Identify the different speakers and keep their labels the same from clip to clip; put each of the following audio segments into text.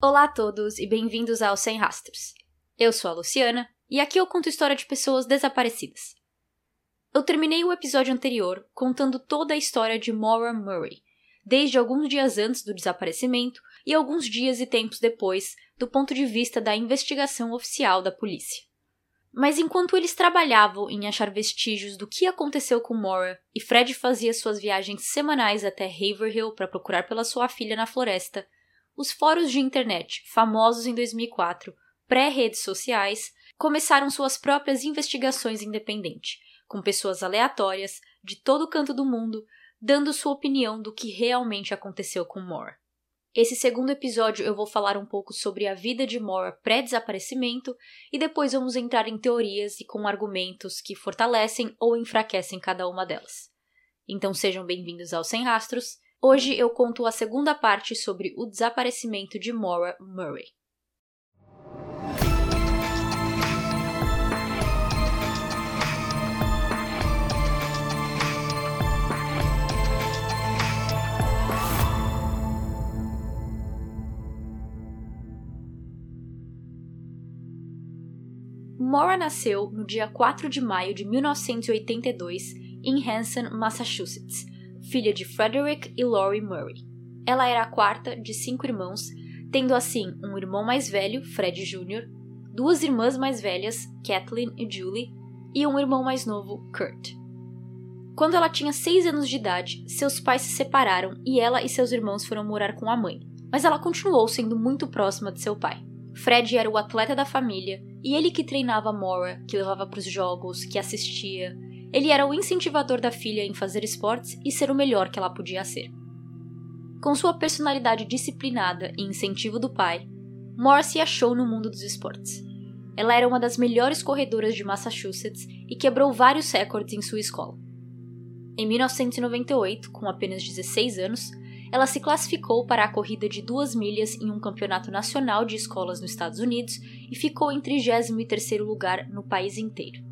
Speaker 1: Olá a todos e bem-vindos ao Sem Rastros. Eu sou a Luciana e aqui eu conto história de pessoas desaparecidas. Eu terminei o episódio anterior contando toda a história de Maura Murray, desde alguns dias antes do desaparecimento e alguns dias e tempos depois, do ponto de vista da investigação oficial da polícia. Mas enquanto eles trabalhavam em achar vestígios do que aconteceu com Maura e Fred fazia suas viagens semanais até Haverhill para procurar pela sua filha na floresta, os fóruns de internet, famosos em 2004, pré-redes sociais, começaram suas próprias investigações independentes, com pessoas aleatórias de todo canto do mundo dando sua opinião do que realmente aconteceu com Moore. Esse segundo episódio eu vou falar um pouco sobre a vida de Moore pré-desaparecimento e depois vamos entrar em teorias e com argumentos que fortalecem ou enfraquecem cada uma delas. Então sejam bem-vindos ao Sem Rastros Hoje eu conto a segunda parte sobre o desaparecimento de Maura Murray. Maura nasceu no dia 4 de maio de 1982 em Hanson, Massachusetts, filha de Frederick e Laurie Murray. Ela era a quarta de cinco irmãos, tendo assim um irmão mais velho, Fred Jr., duas irmãs mais velhas, Kathleen e Julie, e um irmão mais novo, Kurt. Quando ela tinha seis anos de idade, seus pais se separaram e ela e seus irmãos foram morar com a mãe, mas ela continuou sendo muito próxima de seu pai. Fred era o atleta da família e ele que treinava Maura, que levava para os jogos, que assistia, ele era o incentivador da filha em fazer esportes e ser o melhor que ela podia ser. Com sua personalidade disciplinada e incentivo do pai, Moore se achou no mundo dos esportes. Ela era uma das melhores corredoras de Massachusetts e quebrou vários recordes em sua escola. Em 1998, com apenas 16 anos, ela se classificou para a corrida de duas milhas em um campeonato nacional de escolas nos Estados Unidos e ficou em 33º lugar no país inteiro.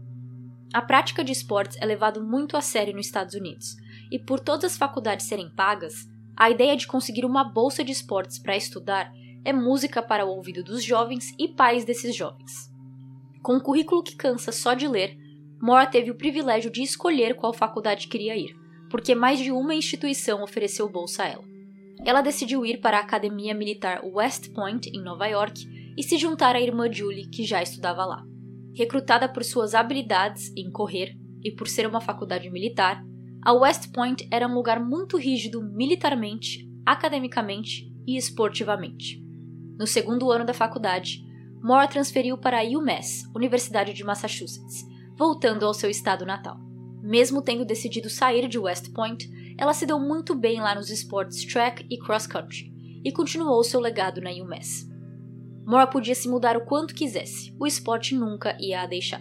Speaker 1: A prática de esportes é levado muito a sério nos Estados Unidos, e por todas as faculdades serem pagas, a ideia de conseguir uma bolsa de esportes para estudar é música para o ouvido dos jovens e pais desses jovens. Com um currículo que cansa só de ler, Moore teve o privilégio de escolher qual faculdade queria ir, porque mais de uma instituição ofereceu bolsa a ela. Ela decidiu ir para a Academia Militar West Point, em Nova York, e se juntar à irmã Julie, que já estudava lá. Recrutada por suas habilidades em correr e por ser uma faculdade militar, a West Point era um lugar muito rígido militarmente, academicamente e esportivamente. No segundo ano da faculdade, Moore transferiu para a UMass, Universidade de Massachusetts, voltando ao seu estado natal. Mesmo tendo decidido sair de West Point, ela se deu muito bem lá nos esportes track e cross country e continuou seu legado na UMass. Moore podia se mudar o quanto quisesse, o esporte nunca ia a deixar.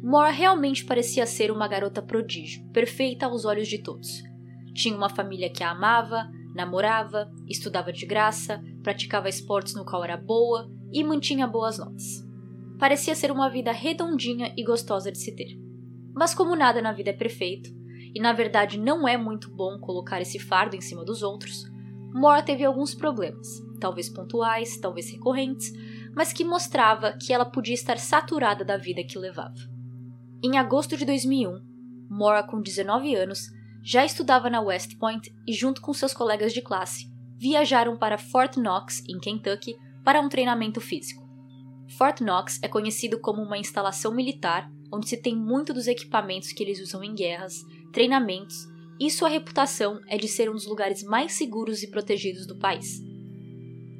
Speaker 1: Moore realmente parecia ser uma garota prodígio, perfeita aos olhos de todos. Tinha uma família que a amava, namorava, estudava de graça, praticava esportes no qual era boa e mantinha boas notas. Parecia ser uma vida redondinha e gostosa de se ter. Mas como nada na vida é perfeito, e na verdade não é muito bom colocar esse fardo em cima dos outros, Moore teve alguns problemas, talvez pontuais, talvez recorrentes, mas que mostrava que ela podia estar saturada da vida que levava. Em agosto de 2001, Moore, com 19 anos, já estudava na West Point e, junto com seus colegas de classe, viajaram para Fort Knox, em Kentucky, para um treinamento físico. Fort Knox é conhecido como uma instalação militar onde se tem muito dos equipamentos que eles usam em guerras, treinamentos, e sua reputação é de ser um dos lugares mais seguros e protegidos do país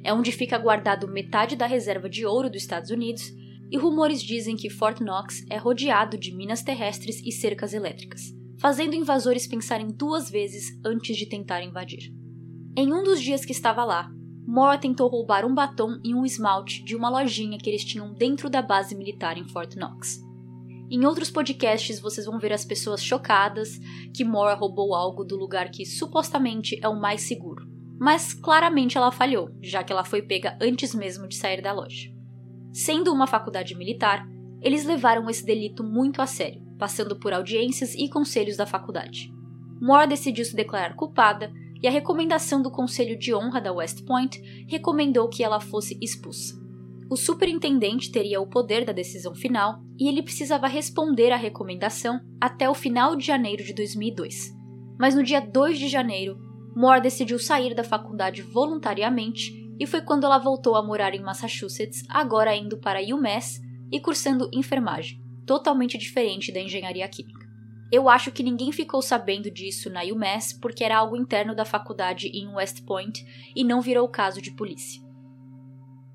Speaker 1: é onde fica guardado metade da reserva de ouro dos Estados Unidos, e rumores dizem que Fort Knox é rodeado de minas terrestres e cercas elétricas, fazendo invasores pensarem duas vezes antes de tentar invadir. Em um dos dias que estava lá, Moore tentou roubar um batom e um esmalte de uma lojinha que eles tinham dentro da base militar em Fort Knox. Em outros podcasts vocês vão ver as pessoas chocadas que Moore roubou algo do lugar que supostamente é o mais seguro mas claramente ela falhou, já que ela foi pega antes mesmo de sair da loja. Sendo uma faculdade militar, eles levaram esse delito muito a sério, passando por audiências e conselhos da faculdade. Moore decidiu se declarar culpada e a recomendação do Conselho de Honra da West Point recomendou que ela fosse expulsa. O superintendente teria o poder da decisão final e ele precisava responder à recomendação até o final de janeiro de 2002. Mas no dia 2 de janeiro, Moore decidiu sair da faculdade voluntariamente e foi quando ela voltou a morar em Massachusetts, agora indo para UMass e cursando enfermagem, totalmente diferente da engenharia química. Eu acho que ninguém ficou sabendo disso na UMass porque era algo interno da faculdade em West Point e não virou caso de polícia.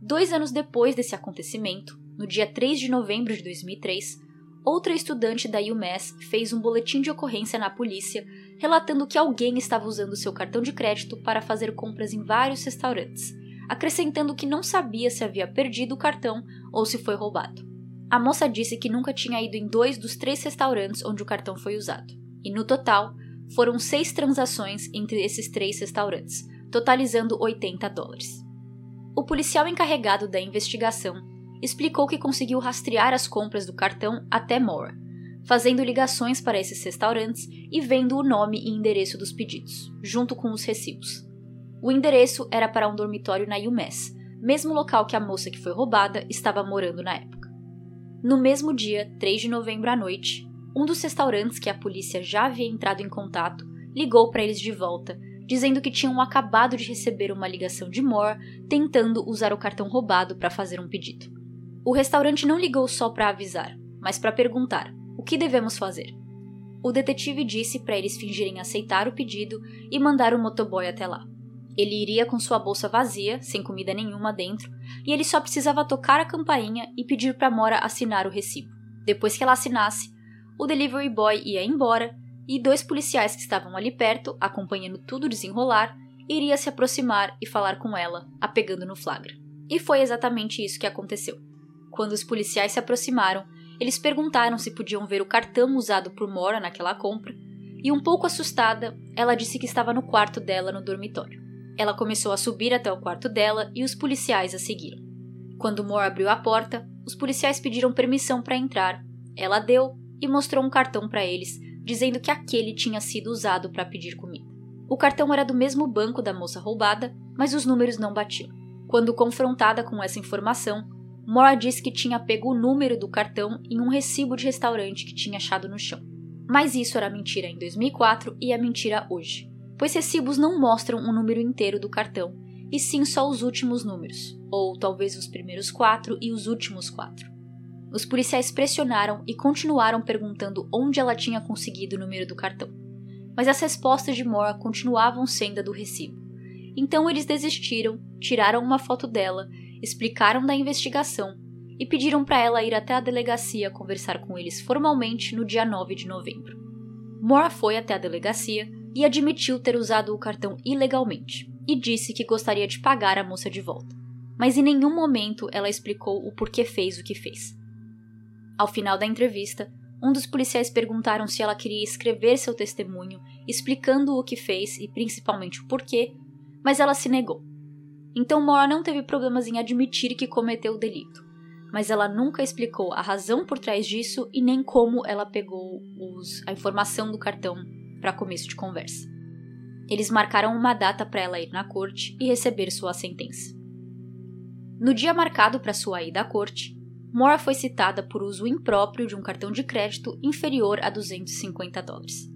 Speaker 1: Dois anos depois desse acontecimento, no dia 3 de novembro de 2003, outra estudante da UMass fez um boletim de ocorrência na polícia relatando que alguém estava usando seu cartão de crédito para fazer compras em vários restaurantes, acrescentando que não sabia se havia perdido o cartão ou se foi roubado. A moça disse que nunca tinha ido em dois dos três restaurantes onde o cartão foi usado, e no total foram seis transações entre esses três restaurantes, totalizando 80 dólares. O policial encarregado da investigação explicou que conseguiu rastrear as compras do cartão até Moore, fazendo ligações para esses restaurantes e vendo o nome e endereço dos pedidos, junto com os recibos. O endereço era para um dormitório na UMass, mesmo local que a moça que foi roubada estava morando na época. No mesmo dia, 3 de novembro à noite, um dos restaurantes que a polícia já havia entrado em contato ligou para eles de volta, dizendo que tinham acabado de receber uma ligação de Moore tentando usar o cartão roubado para fazer um pedido. O restaurante não ligou só para avisar, mas para perguntar: o que devemos fazer? O detetive disse para eles fingirem aceitar o pedido e mandar o motoboy até lá. Ele iria com sua bolsa vazia, sem comida nenhuma dentro, e ele só precisava tocar a campainha e pedir para Mora assinar o recibo. Depois que ela assinasse, o delivery boy ia embora e dois policiais que estavam ali perto, acompanhando tudo desenrolar, iria se aproximar e falar com ela, a pegando no flagra. E foi exatamente isso que aconteceu. Quando os policiais se aproximaram, eles perguntaram se podiam ver o cartão usado por Mora naquela compra, e um pouco assustada, ela disse que estava no quarto dela no dormitório. Ela começou a subir até o quarto dela e os policiais a seguiram. Quando Moore abriu a porta, os policiais pediram permissão para entrar. Ela deu e mostrou um cartão para eles, dizendo que aquele tinha sido usado para pedir comida. O cartão era do mesmo banco da moça roubada, mas os números não batiam. Quando confrontada com essa informação, Mora disse que tinha pego o número do cartão em um recibo de restaurante que tinha achado no chão. Mas isso era mentira em 2004 e é mentira hoje, pois recibos não mostram o número inteiro do cartão, e sim só os últimos números, ou talvez os primeiros quatro e os últimos quatro. Os policiais pressionaram e continuaram perguntando onde ela tinha conseguido o número do cartão, mas as respostas de Mora continuavam sendo a do recibo. Então eles desistiram, tiraram uma foto dela explicaram da investigação e pediram para ela ir até a delegacia conversar com eles formalmente no dia 9 de novembro. Moore foi até a delegacia e admitiu ter usado o cartão ilegalmente e disse que gostaria de pagar a moça de volta, mas em nenhum momento ela explicou o porquê fez o que fez. Ao final da entrevista, um dos policiais perguntaram se ela queria escrever seu testemunho, explicando o que fez e principalmente o porquê, mas ela se negou. Então Moore não teve problemas em admitir que cometeu o delito, mas ela nunca explicou a razão por trás disso e nem como ela pegou os, a informação do cartão para começo de conversa. Eles marcaram uma data para ela ir na corte e receber sua sentença. No dia marcado para sua ida à corte, Moore foi citada por uso impróprio de um cartão de crédito inferior a 250 dólares.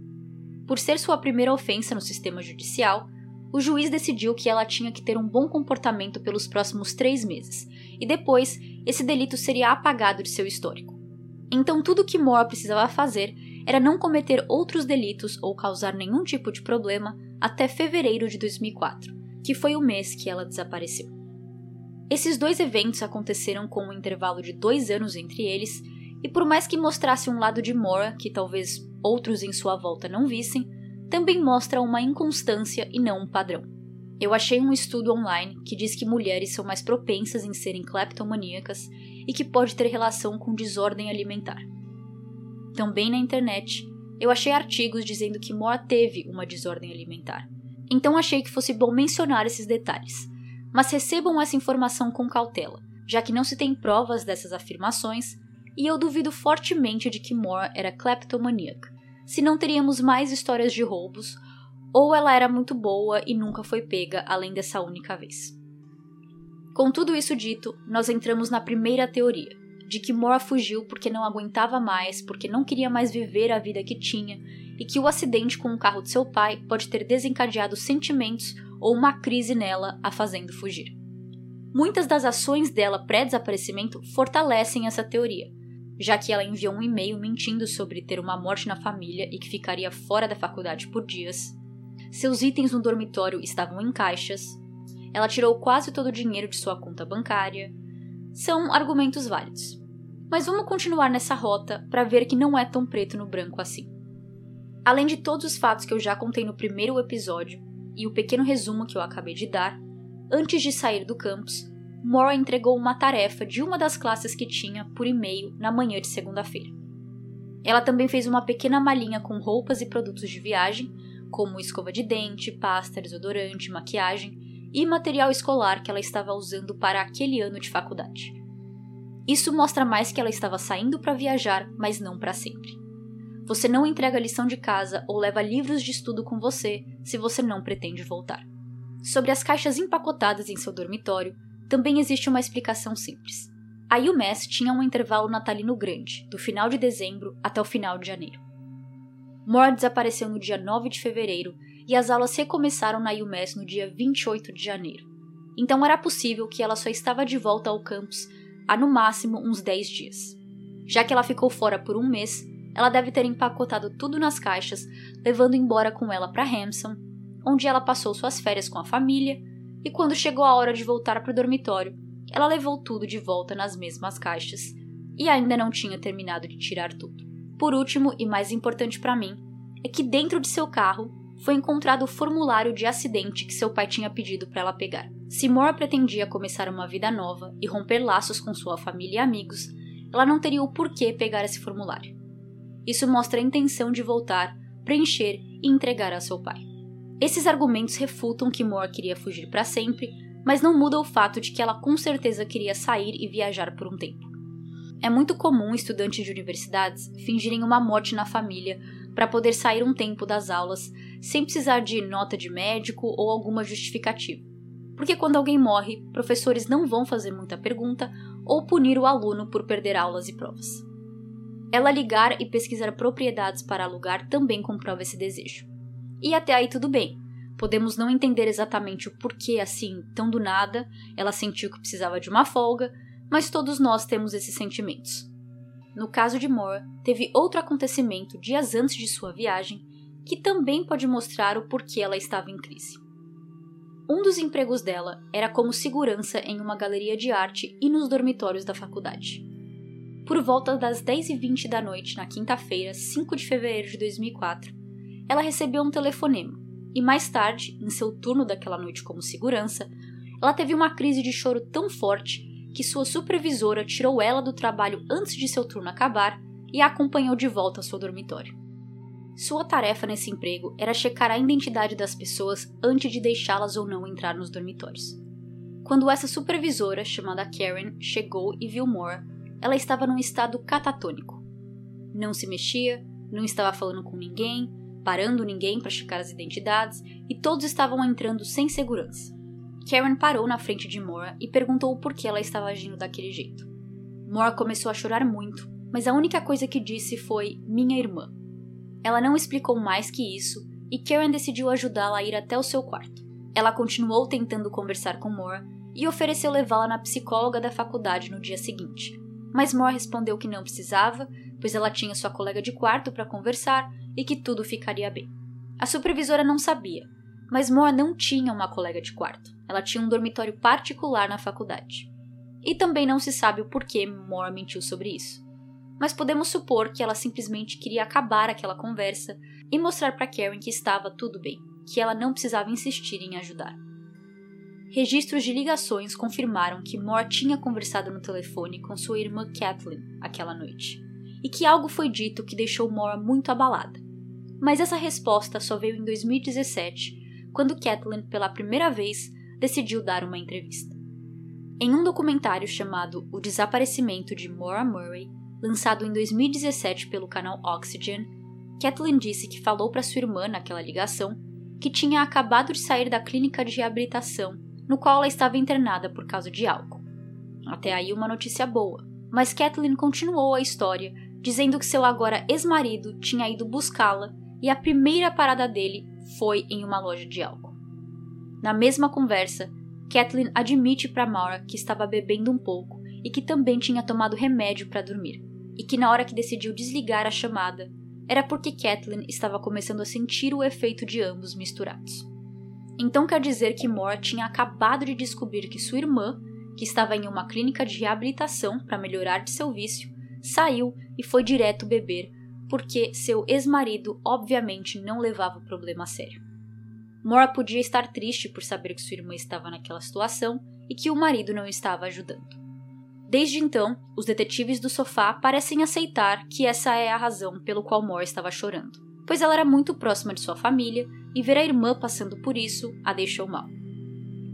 Speaker 1: Por ser sua primeira ofensa no sistema judicial, o juiz decidiu que ela tinha que ter um bom comportamento pelos próximos três meses, e depois esse delito seria apagado de seu histórico. Então tudo que Moore precisava fazer era não cometer outros delitos ou causar nenhum tipo de problema até fevereiro de 2004, que foi o mês que ela desapareceu. Esses dois eventos aconteceram com um intervalo de dois anos entre eles, e por mais que mostrasse um lado de Mora que talvez outros em sua volta não vissem, também mostra uma inconstância e não um padrão. Eu achei um estudo online que diz que mulheres são mais propensas em serem kleptomaníacas e que pode ter relação com desordem alimentar. Também na internet, eu achei artigos dizendo que Moore teve uma desordem alimentar. Então achei que fosse bom mencionar esses detalhes. Mas recebam essa informação com cautela, já que não se tem provas dessas afirmações e eu duvido fortemente de que Moore era kleptomaníaca se não teríamos mais histórias de roubos ou ela era muito boa e nunca foi pega além dessa única vez. Com tudo isso dito, nós entramos na primeira teoria, de que Mora fugiu porque não aguentava mais, porque não queria mais viver a vida que tinha, e que o acidente com o carro de seu pai pode ter desencadeado sentimentos ou uma crise nela, a fazendo fugir. Muitas das ações dela pré-desaparecimento fortalecem essa teoria, já que ela enviou um e-mail mentindo sobre ter uma morte na família e que ficaria fora da faculdade por dias. Seus itens no dormitório estavam em caixas. Ela tirou quase todo o dinheiro de sua conta bancária. São argumentos válidos. Mas vamos continuar nessa rota para ver que não é tão preto no branco assim. Além de todos os fatos que eu já contei no primeiro episódio e o pequeno resumo que eu acabei de dar, antes de sair do campus, Moore entregou uma tarefa de uma das classes que tinha por e-mail na manhã de segunda-feira. Ela também fez uma pequena malinha com roupas e produtos de viagem, como escova de dente, pasta, desodorante, maquiagem e material escolar que ela estava usando para aquele ano de faculdade. Isso mostra mais que ela estava saindo para viajar, mas não para sempre. Você não entrega lição de casa ou leva livros de estudo com você se você não pretende voltar. Sobre as caixas empacotadas em seu dormitório, também existe uma explicação simples. A UMass tinha um intervalo natalino grande, do final de dezembro até o final de janeiro. Moore desapareceu no dia 9 de fevereiro e as aulas recomeçaram na UMass no dia 28 de janeiro. Então era possível que ela só estava de volta ao campus há no máximo uns 10 dias. Já que ela ficou fora por um mês, ela deve ter empacotado tudo nas caixas, levando embora com ela para Hampson, onde ela passou suas férias com a família e quando chegou a hora de voltar para o dormitório, ela levou tudo de volta nas mesmas caixas e ainda não tinha terminado de tirar tudo. Por último, e mais importante para mim, é que dentro de seu carro foi encontrado o formulário de acidente que seu pai tinha pedido para ela pegar. Se Moore pretendia começar uma vida nova e romper laços com sua família e amigos, ela não teria o porquê pegar esse formulário. Isso mostra a intenção de voltar, preencher e entregar a seu pai. Esses argumentos refutam que Moore queria fugir para sempre, mas não muda o fato de que ela com certeza queria sair e viajar por um tempo. É muito comum estudantes de universidades fingirem uma morte na família para poder sair um tempo das aulas sem precisar de nota de médico ou alguma justificativa. Porque quando alguém morre, professores não vão fazer muita pergunta ou punir o aluno por perder aulas e provas. Ela ligar e pesquisar propriedades para alugar também comprova esse desejo. E até aí tudo bem. Podemos não entender exatamente o porquê, assim, tão do nada, ela sentiu que precisava de uma folga, mas todos nós temos esses sentimentos. No caso de Moore, teve outro acontecimento dias antes de sua viagem que também pode mostrar o porquê ela estava em crise. Um dos empregos dela era como segurança em uma galeria de arte e nos dormitórios da faculdade. Por volta das 10h20 da noite, na quinta-feira, 5 de fevereiro de 2004, ela recebeu um telefonema e mais tarde, em seu turno daquela noite como segurança, ela teve uma crise de choro tão forte que sua supervisora tirou ela do trabalho antes de seu turno acabar e a acompanhou de volta ao seu dormitório. Sua tarefa nesse emprego era checar a identidade das pessoas antes de deixá-las ou não entrar nos dormitórios. Quando essa supervisora, chamada Karen, chegou e viu Moore, ela estava num estado catatônico. Não se mexia, não estava falando com ninguém, parando ninguém para checar as identidades e todos estavam entrando sem segurança. Karen parou na frente de Moore e perguntou por que ela estava agindo daquele jeito. Moore começou a chorar muito, mas a única coisa que disse foi minha irmã. Ela não explicou mais que isso e Karen decidiu ajudá-la a ir até o seu quarto. Ela continuou tentando conversar com Moore e ofereceu levá-la na psicóloga da faculdade no dia seguinte. Mas Moore respondeu que não precisava, pois ela tinha sua colega de quarto para conversar e que tudo ficaria bem. A supervisora não sabia, mas Moore não tinha uma colega de quarto. Ela tinha um dormitório particular na faculdade. E também não se sabe o porquê Moore mentiu sobre isso. Mas podemos supor que ela simplesmente queria acabar aquela conversa e mostrar para Karen que estava tudo bem, que ela não precisava insistir em ajudar. Registros de ligações confirmaram que Moore tinha conversado no telefone com sua irmã Kathleen aquela noite, e que algo foi dito que deixou Moore muito abalada. Mas essa resposta só veio em 2017, quando Kathleen, pela primeira vez, decidiu dar uma entrevista. Em um documentário chamado O Desaparecimento de Maura Murray, lançado em 2017 pelo canal Oxygen, Kathleen disse que falou para sua irmã naquela ligação que tinha acabado de sair da clínica de reabilitação, no qual ela estava internada por causa de álcool. Até aí uma notícia boa, mas Kathleen continuou a história, dizendo que seu agora ex-marido tinha ido buscá-la e a primeira parada dele foi em uma loja de álcool. Na mesma conversa, Kathleen admite para Maura que estava bebendo um pouco e que também tinha tomado remédio para dormir, e que na hora que decidiu desligar a chamada, era porque Kathleen estava começando a sentir o efeito de ambos misturados. Então quer dizer que Moore tinha acabado de descobrir que sua irmã, que estava em uma clínica de reabilitação para melhorar de seu vício, saiu e foi direto beber, porque seu ex-marido obviamente não levava o problema a sério. Moore podia estar triste por saber que sua irmã estava naquela situação e que o marido não estava ajudando. Desde então, os detetives do sofá parecem aceitar que essa é a razão pelo qual Moore estava chorando, pois ela era muito próxima de sua família e ver a irmã passando por isso a deixou mal.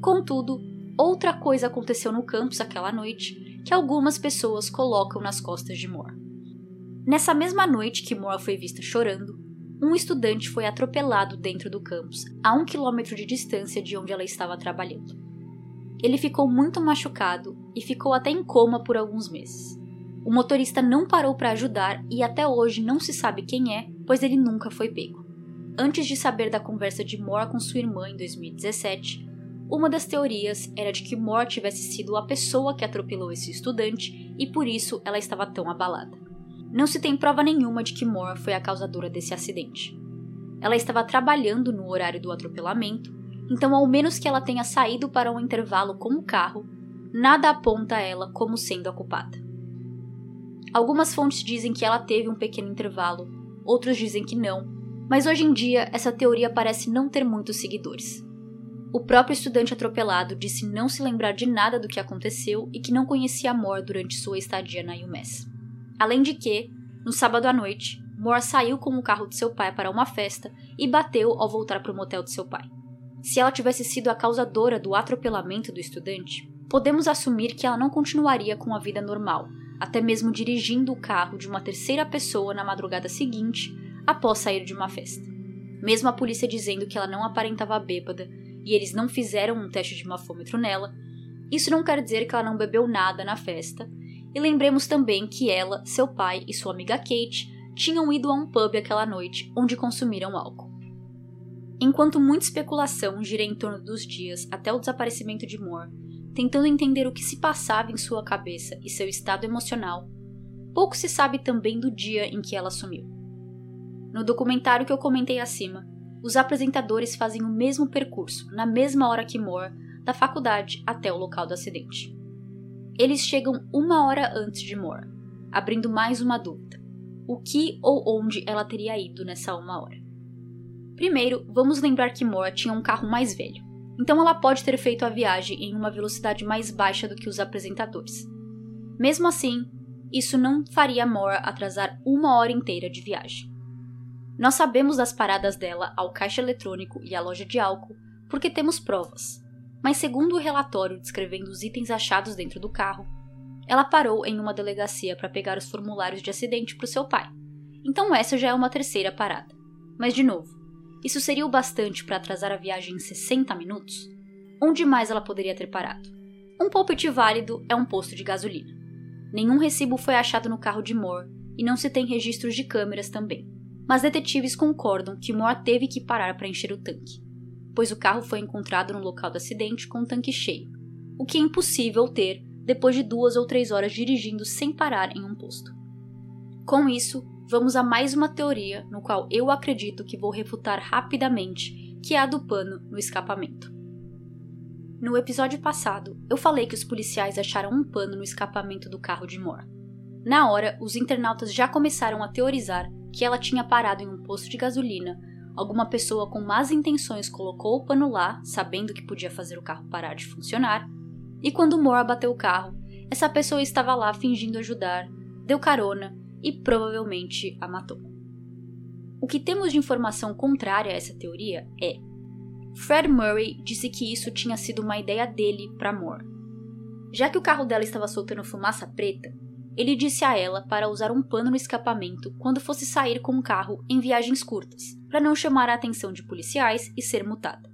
Speaker 1: Contudo, outra coisa aconteceu no campus aquela noite que algumas pessoas colocam nas costas de Moore. Nessa mesma noite que Moore foi vista chorando, um estudante foi atropelado dentro do campus, a um quilômetro de distância de onde ela estava trabalhando. Ele ficou muito machucado e ficou até em coma por alguns meses. O motorista não parou para ajudar e até hoje não se sabe quem é, pois ele nunca foi pego. Antes de saber da conversa de Moore com sua irmã em 2017, uma das teorias era de que Moore tivesse sido a pessoa que atropelou esse estudante e por isso ela estava tão abalada. Não se tem prova nenhuma de que Moore foi a causadora desse acidente. Ela estava trabalhando no horário do atropelamento então ao menos que ela tenha saído para um intervalo com o carro, nada aponta ela como sendo a culpada. Algumas fontes dizem que ela teve um pequeno intervalo, outros dizem que não, mas hoje em dia essa teoria parece não ter muitos seguidores. O próprio estudante atropelado disse não se lembrar de nada do que aconteceu e que não conhecia Moore durante sua estadia na UMass. Além de que, no sábado à noite, Moore saiu com o carro de seu pai para uma festa e bateu ao voltar para o motel de seu pai. Se ela tivesse sido a causadora do atropelamento do estudante, podemos assumir que ela não continuaria com a vida normal, até mesmo dirigindo o carro de uma terceira pessoa na madrugada seguinte, após sair de uma festa. Mesmo a polícia dizendo que ela não aparentava bêbada e eles não fizeram um teste de mafômetro nela, isso não quer dizer que ela não bebeu nada na festa. E lembremos também que ela, seu pai e sua amiga Kate tinham ido a um pub aquela noite onde consumiram álcool. Enquanto muita especulação gira em torno dos dias até o desaparecimento de Moore, tentando entender o que se passava em sua cabeça e seu estado emocional, pouco se sabe também do dia em que ela sumiu. No documentário que eu comentei acima, os apresentadores fazem o mesmo percurso, na mesma hora que Moore, da faculdade até o local do acidente. Eles chegam uma hora antes de Moore, abrindo mais uma dúvida: o que ou onde ela teria ido nessa uma hora? Primeiro, vamos lembrar que Moore tinha um carro mais velho, então ela pode ter feito a viagem em uma velocidade mais baixa do que os apresentadores. Mesmo assim, isso não faria Moore atrasar uma hora inteira de viagem. Nós sabemos das paradas dela ao caixa eletrônico e à loja de álcool porque temos provas, mas segundo o relatório descrevendo os itens achados dentro do carro, ela parou em uma delegacia para pegar os formulários de acidente para o seu pai. Então essa já é uma terceira parada. Mas de novo, isso seria o bastante para atrasar a viagem em 60 minutos? Onde mais ela poderia ter parado? Um palpite válido é um posto de gasolina. Nenhum recibo foi achado no carro de Moore e não se tem registros de câmeras também. Mas detetives concordam que Moore teve que parar para encher o tanque, pois o carro foi encontrado no local do acidente com o tanque cheio, o que é impossível ter depois de duas ou três horas dirigindo sem parar em um posto. Com isso, vamos a mais uma teoria no qual eu acredito que vou refutar rapidamente, que é a do pano no escapamento. No episódio passado, eu falei que os policiais acharam um pano no escapamento do carro de Moore. Na hora, os internautas já começaram a teorizar que ela tinha parado em um posto de gasolina, alguma pessoa com más intenções colocou o pano lá, sabendo que podia fazer o carro parar de funcionar, e quando Moore abateu o carro, essa pessoa estava lá fingindo ajudar, deu carona e provavelmente a matou. O que temos de informação contrária a essa teoria é: Fred Murray disse que isso tinha sido uma ideia dele para Moore. Já que o carro dela estava soltando fumaça preta, ele disse a ela para usar um pano no escapamento quando fosse sair com o carro em viagens curtas, para não chamar a atenção de policiais e ser mutada.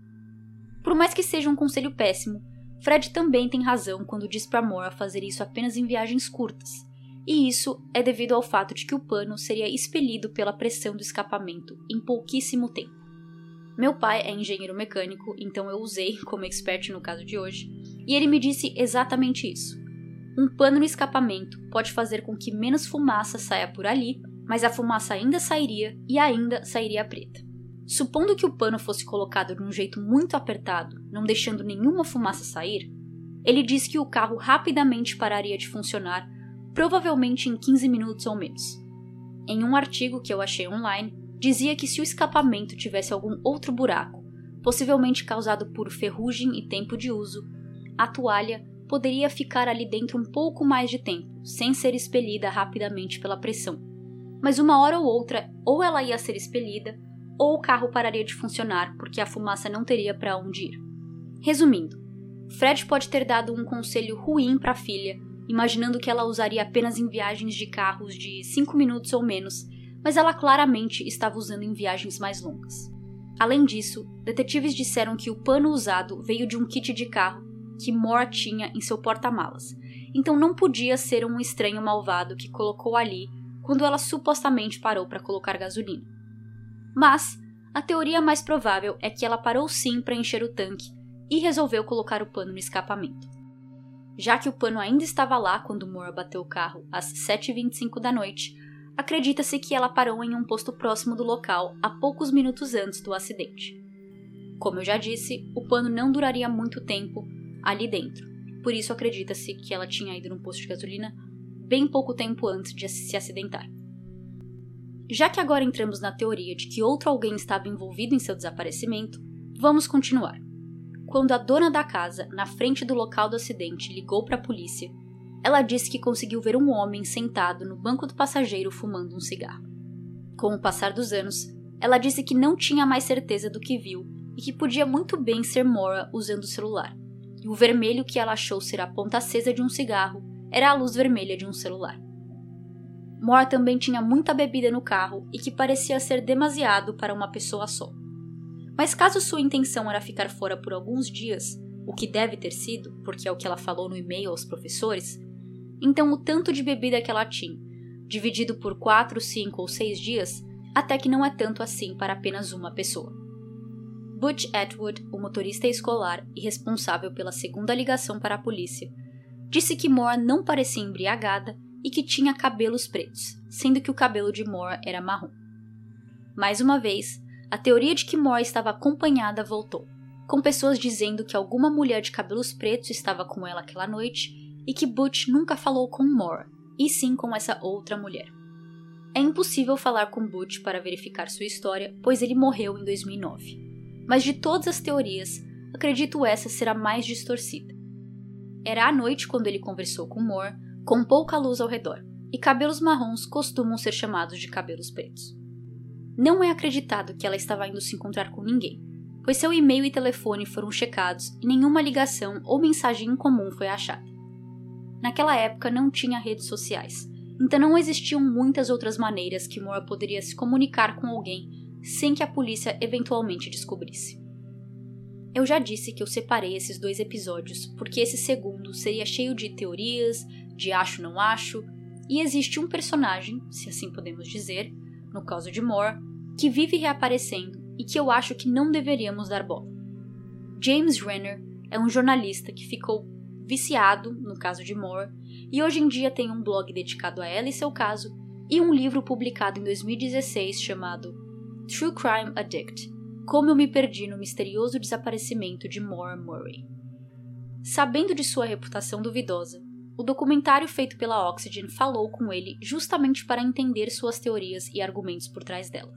Speaker 1: Por mais que seja um conselho péssimo, Fred também tem razão quando diz para Moore fazer isso apenas em viagens curtas, e isso é devido ao fato de que o pano seria expelido pela pressão do escapamento em pouquíssimo tempo. Meu pai é engenheiro mecânico, então eu usei como expert no caso de hoje, e ele me disse exatamente isso. Um pano no escapamento pode fazer com que menos fumaça saia por ali, mas a fumaça ainda sairia e ainda sairia preta. Supondo que o pano fosse colocado de um jeito muito apertado, não deixando nenhuma fumaça sair, ele diz que o carro rapidamente pararia de funcionar, provavelmente em 15 minutos ou menos. Em um artigo que eu achei online, dizia que se o escapamento tivesse algum outro buraco, possivelmente causado por ferrugem e tempo de uso, a toalha poderia ficar ali dentro um pouco mais de tempo, sem ser expelida rapidamente pela pressão. Mas uma hora ou outra, ou ela ia ser expelida, ou o carro pararia de funcionar porque a fumaça não teria para onde ir. Resumindo, Fred pode ter dado um conselho ruim para a filha, imaginando que ela usaria apenas em viagens de carros de 5 minutos ou menos, mas ela claramente estava usando em viagens mais longas. Além disso, detetives disseram que o pano usado veio de um kit de carro que Moore tinha em seu porta-malas, então não podia ser um estranho malvado que colocou ali quando ela supostamente parou para colocar gasolina. Mas a teoria mais provável é que ela parou sim para encher o tanque e resolveu colocar o pano no escapamento. Já que o pano ainda estava lá quando Moore bateu o carro às 7h25 da noite, acredita-se que ela parou em um posto próximo do local a poucos minutos antes do acidente. Como eu já disse, o pano não duraria muito tempo ali dentro. Por isso acredita-se que ela tinha ido num posto de gasolina bem pouco tempo antes de se acidentar. Já que agora entramos na teoria de que outro alguém estava envolvido em seu desaparecimento, vamos continuar. Quando a dona da casa, na frente do local do acidente, ligou para a polícia, ela disse que conseguiu ver um homem sentado no banco do passageiro fumando um cigarro. Com o passar dos anos, ela disse que não tinha mais certeza do que viu e que podia muito bem ser Mora usando o celular e o vermelho que ela achou ser a ponta acesa de um cigarro era a luz vermelha de um celular. Moore também tinha muita bebida no carro e que parecia ser demasiado para uma pessoa só. Mas caso sua intenção era ficar fora por alguns dias, o que deve ter sido, porque é o que ela falou no e-mail aos professores, então o tanto de bebida que ela tinha, dividido por 4, 5 ou 6 dias, até que não é tanto assim para apenas uma pessoa. Butch Atwood, o motorista escolar e responsável pela segunda ligação para a polícia, disse que Moore não parecia embriagada e que tinha cabelos pretos, sendo que o cabelo de Moore era marrom. Mais uma vez, a teoria de que Moore estava acompanhada voltou, com pessoas dizendo que alguma mulher de cabelos pretos estava com ela aquela noite e que Butch nunca falou com Moore, e sim com essa outra mulher. É impossível falar com Butch para verificar sua história, pois ele morreu em 2009 mas de todas as teorias, acredito essa ser a mais distorcida. Era à noite quando ele conversou com Moore, com pouca luz ao redor, e cabelos marrons costumam ser chamados de cabelos pretos. Não é acreditado que ela estava indo se encontrar com ninguém, pois seu e-mail e telefone foram checados e nenhuma ligação ou mensagem incomum foi achada. Naquela época não tinha redes sociais, então não existiam muitas outras maneiras que Moore poderia se comunicar com alguém sem que a polícia eventualmente descobrisse. Eu já disse que eu separei esses dois episódios porque esse segundo seria cheio de teorias, de acho não acho, e existe um personagem, se assim podemos dizer, no caso de Moore, que vive reaparecendo e que eu acho que não deveríamos dar bola. James Renner é um jornalista que ficou viciado no caso de Moore e hoje em dia tem um blog dedicado a ela e seu caso e um livro publicado em 2016 chamado True Crime Addict Como eu me perdi no misterioso desaparecimento de Maura Murray. Sabendo de sua reputação duvidosa, o documentário feito pela Oxygen falou com ele justamente para entender suas teorias e argumentos por trás dela.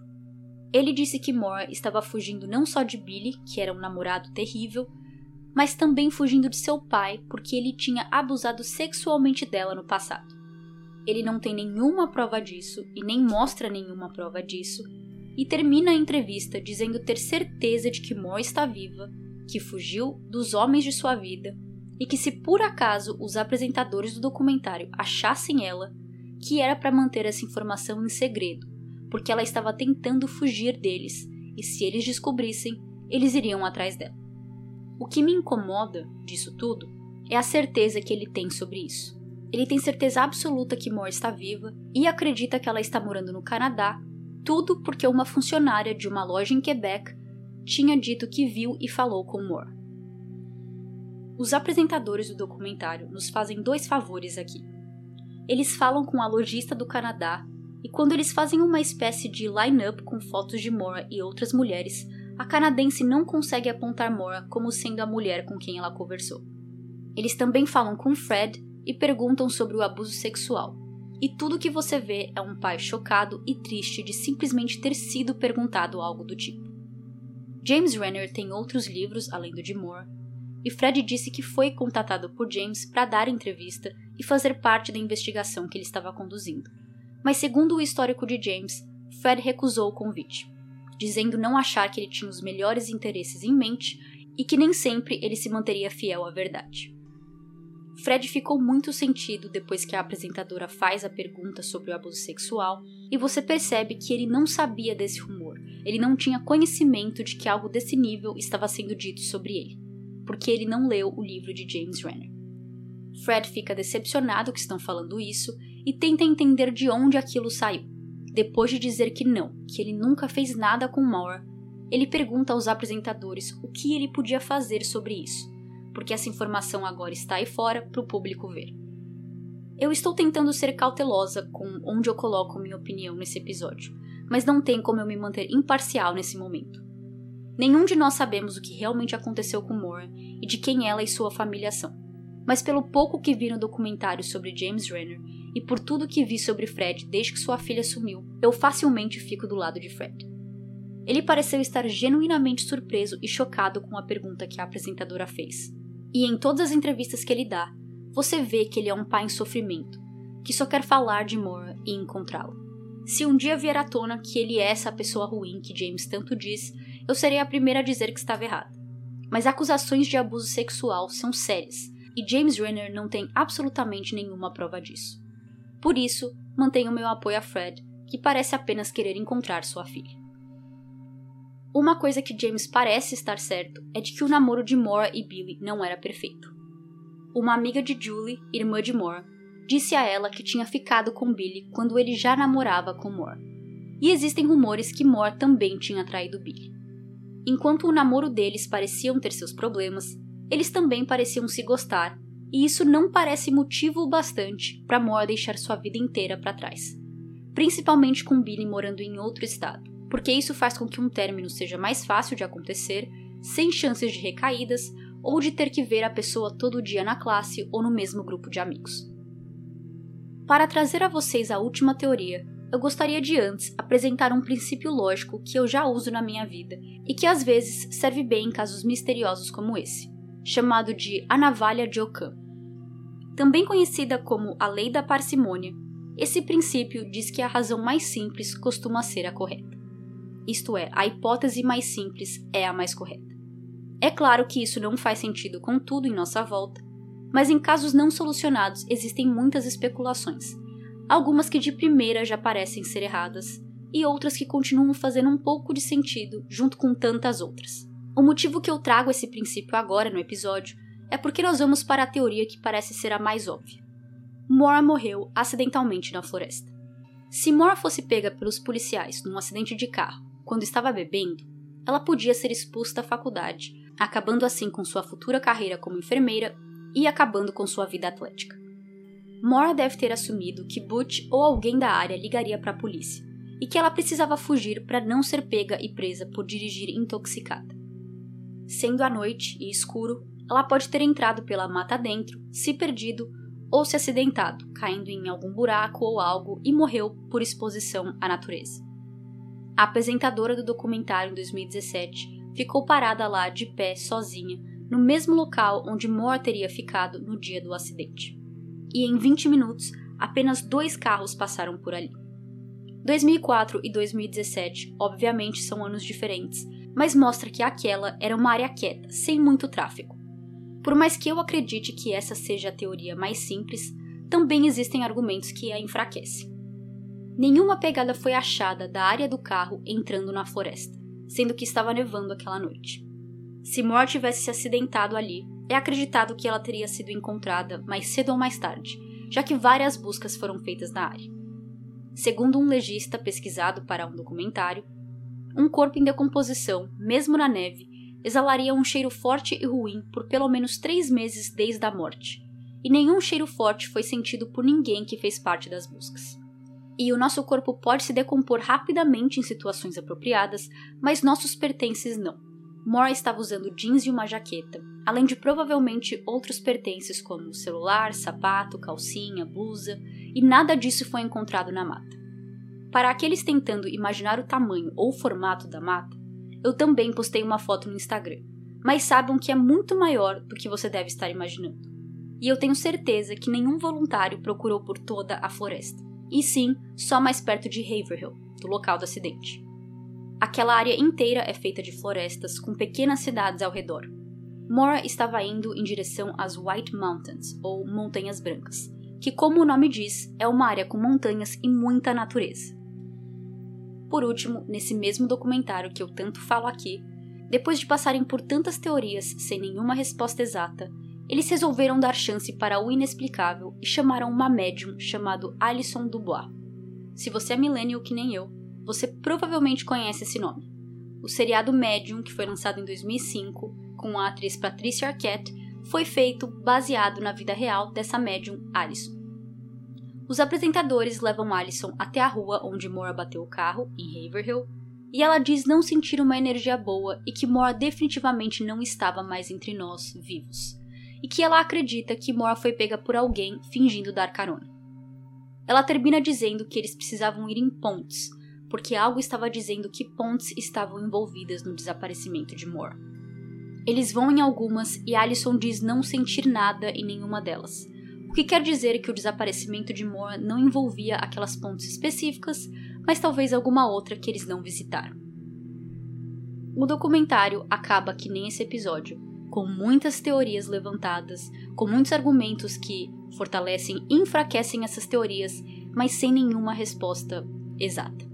Speaker 1: Ele disse que Moore estava fugindo não só de Billy, que era um namorado terrível, mas também fugindo de seu pai porque ele tinha abusado sexualmente dela no passado. Ele não tem nenhuma prova disso e nem mostra nenhuma prova disso, e termina a entrevista dizendo ter certeza de que Moore está viva, que fugiu dos homens de sua vida e que se por acaso os apresentadores do documentário achassem ela, que era para manter essa informação em segredo, porque ela estava tentando fugir deles, e se eles descobrissem, eles iriam atrás dela. O que me incomoda disso tudo é a certeza que ele tem sobre isso. Ele tem certeza absoluta que Moore está viva e acredita que ela está morando no Canadá, tudo porque uma funcionária de uma loja em Quebec tinha dito que viu e falou com Moore. Os apresentadores do documentário nos fazem dois favores aqui. Eles falam com a lojista do Canadá e quando eles fazem uma espécie de line-up com fotos de Moore e outras mulheres, a canadense não consegue apontar Moore como sendo a mulher com quem ela conversou. Eles também falam com Fred e perguntam sobre o abuso sexual. E tudo que você vê é um pai chocado e triste de simplesmente ter sido perguntado algo do tipo. James Renner tem outros livros além do de Moore, e Fred disse que foi contatado por James para dar entrevista e fazer parte da investigação que ele estava conduzindo. Mas, segundo o histórico de James, Fred recusou o convite, dizendo não achar que ele tinha os melhores interesses em mente e que nem sempre ele se manteria fiel à verdade. Fred ficou muito sentido depois que a apresentadora faz a pergunta sobre o abuso sexual, e você percebe que ele não sabia desse rumor, ele não tinha conhecimento de que algo desse nível estava sendo dito sobre ele, porque ele não leu o livro de James Renner. Fred fica decepcionado que estão falando isso e tenta entender de onde aquilo saiu. Depois de dizer que não, que ele nunca fez nada com Maura, ele pergunta aos apresentadores o que ele podia fazer sobre isso porque essa informação agora está aí fora para o público ver. Eu estou tentando ser cautelosa com onde eu coloco minha opinião nesse episódio, mas não tem como eu me manter imparcial nesse momento. Nenhum de nós sabemos o que realmente aconteceu com Moore e de quem ela e sua família são, mas pelo pouco que vi no documentário sobre James Renner e por tudo que vi sobre Fred desde que sua filha sumiu, eu facilmente fico do lado de Fred. Ele pareceu estar genuinamente surpreso e chocado com a pergunta que a apresentadora fez. E em todas as entrevistas que ele dá, você vê que ele é um pai em sofrimento, que só quer falar de Moore e encontrá-la. Se um dia vier à tona que ele é essa pessoa ruim que James tanto diz, eu serei a primeira a dizer que estava errada. Mas acusações de abuso sexual são sérias, e James Renner não tem absolutamente nenhuma prova disso. Por isso, mantenho meu apoio a Fred, que parece apenas querer encontrar sua filha. Uma coisa que James parece estar certo é de que o namoro de Moore e Billy não era perfeito. Uma amiga de Julie, irmã de Moore, disse a ela que tinha ficado com Billy quando ele já namorava com Moore. E existem rumores que Moore também tinha traído Billy. Enquanto o namoro deles pareciam ter seus problemas, eles também pareciam se gostar, e isso não parece motivo bastante para Moore deixar sua vida inteira para trás, principalmente com Billy morando em outro estado porque isso faz com que um término seja mais fácil de acontecer, sem chances de recaídas ou de ter que ver a pessoa todo dia na classe ou no mesmo grupo de amigos. Para trazer a vocês a última teoria, eu gostaria de antes apresentar um princípio lógico que eu já uso na minha vida e que às vezes serve bem em casos misteriosos como esse, chamado de a navalha de Ockham. Também conhecida como a lei da parcimônia, esse princípio diz que a razão mais simples costuma ser a correta isto é, a hipótese mais simples é a mais correta. É claro que isso não faz sentido com tudo em nossa volta, mas em casos não solucionados existem muitas especulações, algumas que de primeira já parecem ser erradas e outras que continuam fazendo um pouco de sentido junto com tantas outras. O motivo que eu trago esse princípio agora no episódio é porque nós vamos para a teoria que parece ser a mais óbvia. Mora morreu acidentalmente na floresta. Se Mora fosse pega pelos policiais num acidente de carro quando estava bebendo, ela podia ser expulsa da faculdade, acabando assim com sua futura carreira como enfermeira e acabando com sua vida atlética. Mora deve ter assumido que Butch ou alguém da área ligaria para a polícia e que ela precisava fugir para não ser pega e presa por dirigir intoxicada. Sendo à noite e escuro, ela pode ter entrado pela mata dentro, se perdido ou se acidentado, caindo em algum buraco ou algo e morreu por exposição à natureza. A apresentadora do documentário em 2017 ficou parada lá de pé, sozinha, no mesmo local onde Moore teria ficado no dia do acidente. E em 20 minutos, apenas dois carros passaram por ali. 2004 e 2017, obviamente, são anos diferentes, mas mostra que aquela era uma área quieta, sem muito tráfego. Por mais que eu acredite que essa seja a teoria mais simples, também existem argumentos que a enfraquecem. Nenhuma pegada foi achada da área do carro entrando na floresta, sendo que estava nevando aquela noite. Se Moore tivesse se acidentado ali, é acreditado que ela teria sido encontrada mais cedo ou mais tarde, já que várias buscas foram feitas na área. Segundo um legista pesquisado para um documentário, um corpo em decomposição, mesmo na neve, exalaria um cheiro forte e ruim por pelo menos três meses desde a morte, e nenhum cheiro forte foi sentido por ninguém que fez parte das buscas. E o nosso corpo pode se decompor rapidamente em situações apropriadas, mas nossos pertences não. Moore estava usando jeans e uma jaqueta, além de provavelmente outros pertences como celular, sapato, calcinha, blusa, e nada disso foi encontrado na mata. Para aqueles tentando imaginar o tamanho ou formato da mata, eu também postei uma foto no Instagram, mas saibam que é muito maior do que você deve estar imaginando. E eu tenho certeza que nenhum voluntário procurou por toda a floresta, e sim só mais perto de Haverhill, do local do acidente. Aquela área inteira é feita de florestas com pequenas cidades ao redor. Mora estava indo em direção às White Mountains, ou Montanhas Brancas, que, como o nome diz, é uma área com montanhas e muita natureza. Por último, nesse mesmo documentário que eu tanto falo aqui, depois de passarem por tantas teorias sem nenhuma resposta exata, eles resolveram dar chance para o inexplicável e chamaram uma médium chamado Alison Dubois. Se você é millennial que nem eu, você provavelmente conhece esse nome. O seriado Medium, que foi lançado em 2005, com a atriz Patricia Arquette, foi feito baseado na vida real dessa médium Alison. Os apresentadores levam Alison até a rua onde Moore bateu o carro, em Haverhill, e ela diz não sentir uma energia boa e que Moore definitivamente não estava mais entre nós, vivos, e que ela acredita que Moore foi pega por alguém fingindo dar carona. Ela termina dizendo que eles precisavam ir em pontes, porque algo estava dizendo que pontes estavam envolvidas no desaparecimento de Moore. Eles vão em algumas e Alison diz não sentir nada em nenhuma delas, o que quer dizer que o desaparecimento de Moore não envolvia aquelas pontes específicas, mas talvez alguma outra que eles não visitaram. O documentário acaba que nem esse episódio, com muitas teorias levantadas, com muitos argumentos que fortalecem e enfraquecem essas teorias, mas sem nenhuma resposta exata.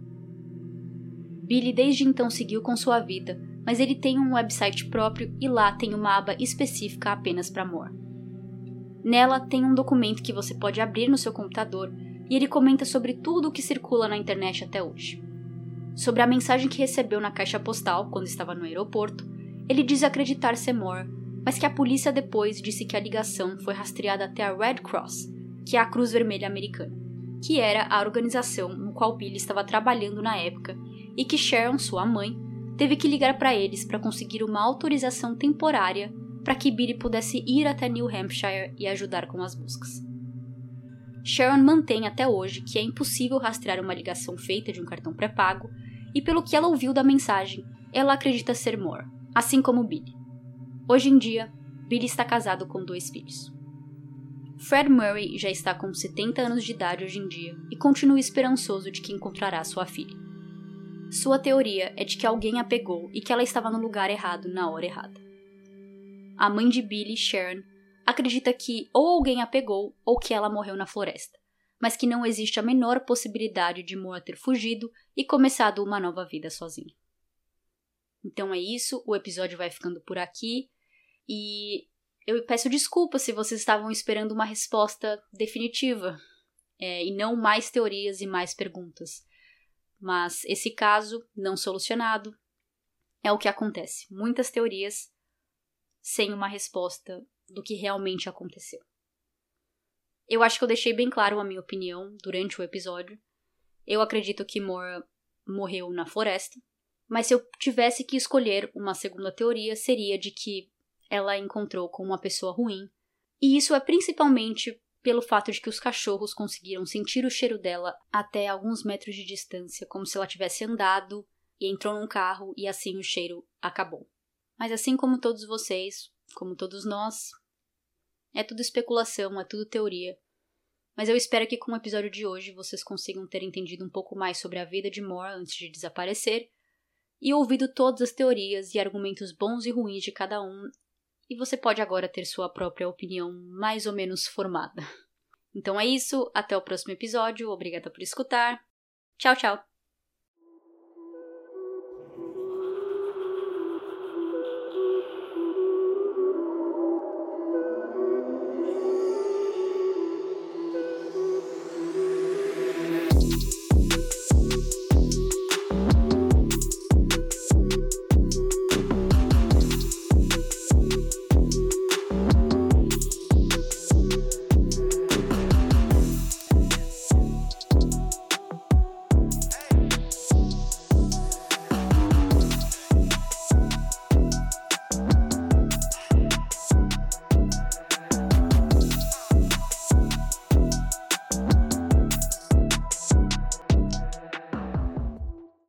Speaker 1: Billy desde então seguiu com sua vida, mas ele tem um website próprio e lá tem uma aba específica apenas para amor. Nela tem um documento que você pode abrir no seu computador e ele comenta sobre tudo o que circula na internet até hoje. Sobre a mensagem que recebeu na caixa postal quando estava no aeroporto, ele diz acreditar ser Moore, mas que a polícia depois disse que a ligação foi rastreada até a Red Cross, que é a Cruz Vermelha Americana, que era a organização no qual Billy estava trabalhando na época e que Sharon, sua mãe, teve que ligar para eles para conseguir uma autorização temporária para que Billy pudesse ir até New Hampshire e ajudar com as buscas. Sharon mantém até hoje que é impossível rastrear uma ligação feita de um cartão pré-pago, e pelo que ela ouviu da mensagem, ela acredita ser Moore, assim como Billy. Hoje em dia, Billy está casado com dois filhos. Fred Murray já está com 70 anos de idade hoje em dia e continua esperançoso de que encontrará sua filha. Sua teoria é de que alguém a pegou e que ela estava no lugar errado na hora errada. A mãe de Billy, Sharon, acredita que ou alguém a pegou ou que ela morreu na floresta, mas que não existe a menor possibilidade de Moa ter fugido e começado uma nova vida sozinha. Então é isso, o episódio vai ficando por aqui e eu peço desculpas se vocês estavam esperando uma resposta definitiva é, e não mais teorias e mais perguntas. Mas esse caso não solucionado é o que acontece. Muitas teorias sem uma resposta do que realmente aconteceu. Eu acho que eu deixei bem claro a minha opinião durante o episódio. Eu acredito que Moore morreu na floresta, mas se eu tivesse que escolher uma segunda teoria, seria de que ela encontrou com uma pessoa ruim, e isso é principalmente pelo fato de que os cachorros conseguiram sentir o cheiro dela até alguns metros de distância, como se ela tivesse andado e entrou num carro e assim o cheiro acabou. Mas assim como todos vocês, como todos nós, é tudo especulação, é tudo teoria. Mas eu espero que com o episódio de hoje vocês consigam ter entendido um pouco mais sobre a vida de Moore antes de desaparecer e ouvido todas as teorias e argumentos bons e ruins de cada um e você pode agora ter sua própria opinião mais ou menos formada. Então é isso, até o próximo episódio, obrigada por escutar. Tchau, tchau!